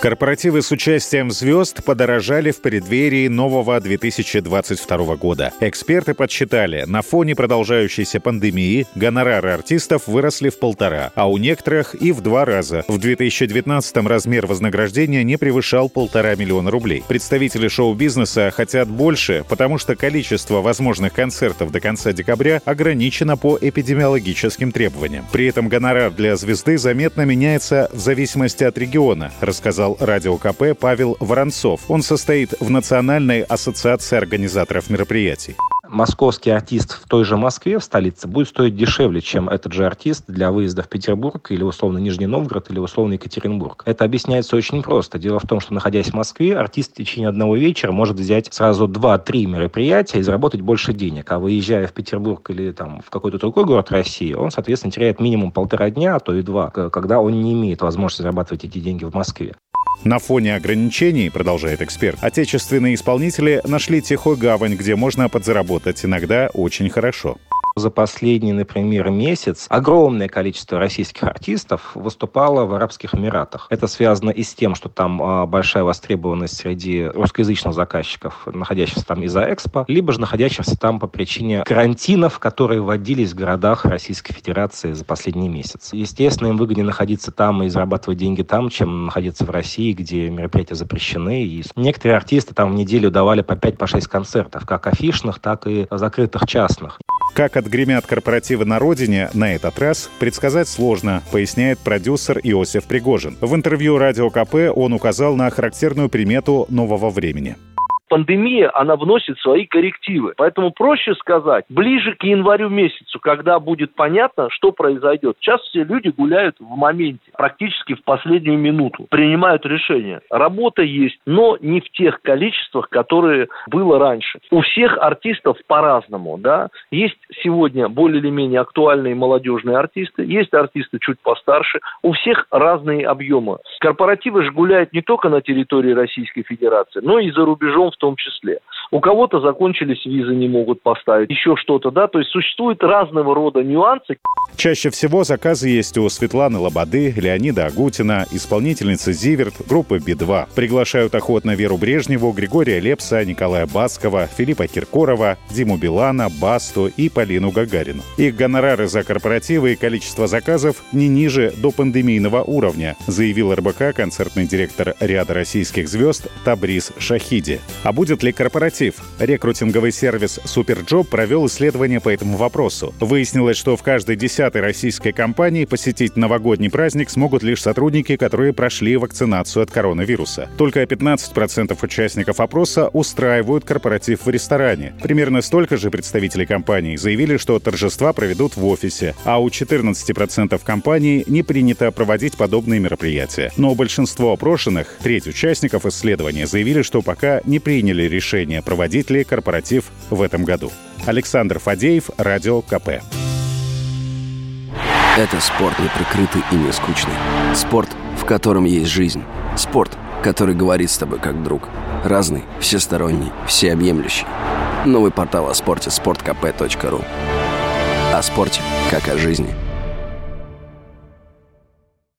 Корпоративы с участием звезд подорожали в преддверии нового 2022 года. Эксперты подсчитали, на фоне продолжающейся пандемии гонорары артистов выросли в полтора, а у некоторых и в два раза. В 2019 размер вознаграждения не превышал полтора миллиона рублей. Представители шоу-бизнеса хотят больше, потому что количество возможных концертов до конца декабря ограничено по эпидемиологическим требованиям. При этом гонорар для звезды заметно меняется в зависимости от региона, рассказал рассказал Радио КП Павел Воронцов. Он состоит в Национальной ассоциации организаторов мероприятий московский артист в той же Москве, в столице, будет стоить дешевле, чем этот же артист для выезда в Петербург или условно Нижний Новгород или условно Екатеринбург. Это объясняется очень просто. Дело в том, что находясь в Москве, артист в течение одного вечера может взять сразу 2-3 мероприятия и заработать больше денег. А выезжая в Петербург или там в какой-то другой город России, он, соответственно, теряет минимум полтора дня, а то и два, когда он не имеет возможности зарабатывать эти деньги в Москве. На фоне ограничений, продолжает эксперт, отечественные исполнители нашли тихую гавань, где можно подзаработать иногда очень хорошо за последний, например, месяц огромное количество российских артистов выступало в Арабских Эмиратах. Это связано и с тем, что там а, большая востребованность среди русскоязычных заказчиков, находящихся там из-за экспо, либо же находящихся там по причине карантинов, которые вводились в городах Российской Федерации за последний месяц. Естественно, им выгоднее находиться там и зарабатывать деньги там, чем находиться в России, где мероприятия запрещены. И некоторые артисты там в неделю давали по 5-6 по концертов, как афишных, так и закрытых частных. Как отгремят корпоративы на родине на этот раз, предсказать сложно, поясняет продюсер Иосиф Пригожин. В интервью Радио КП он указал на характерную примету нового времени пандемия, она вносит свои коррективы. Поэтому проще сказать, ближе к январю месяцу, когда будет понятно, что произойдет. Сейчас все люди гуляют в моменте, практически в последнюю минуту, принимают решения. Работа есть, но не в тех количествах, которые было раньше. У всех артистов по-разному, да. Есть сегодня более или менее актуальные молодежные артисты, есть артисты чуть постарше, у всех разные объемы. Корпоративы же гуляют не только на территории Российской Федерации, но и за рубежом в том числе. У кого-то закончились визы, не могут поставить, еще что-то, да, то есть существуют разного рода нюансы. Чаще всего заказы есть у Светланы Лободы, Леонида Агутина, исполнительницы Зиверт, группы Би-2. Приглашают охотно Веру Брежневу, Григория Лепса, Николая Баскова, Филиппа Киркорова, Диму Билана, Басту и Полину Гагарину. Их гонорары за корпоративы и количество заказов не ниже до пандемийного уровня, заявил РБК концертный директор ряда российских звезд Табрис Шахиди. А будет ли корпоратив? Рекрутинговый сервис Superjob провел исследование по этому вопросу. Выяснилось, что в каждой десятой российской компании посетить новогодний праздник смогут лишь сотрудники, которые прошли вакцинацию от коронавируса. Только 15% участников опроса устраивают корпоратив в ресторане. Примерно столько же представителей компаний заявили, что торжества проведут в офисе, а у 14% компаний не принято проводить подобные мероприятия. Но большинство опрошенных, треть участников исследования, заявили, что пока не приняли решение, проводить ли корпоратив в этом году. Александр Фадеев, Радио КП. Это спорт не прикрытый и не скучный. Спорт, в котором есть жизнь. Спорт, который говорит с тобой как друг. Разный, всесторонний, всеобъемлющий. Новый портал о спорте – sportkp.ru О спорте, как о жизни –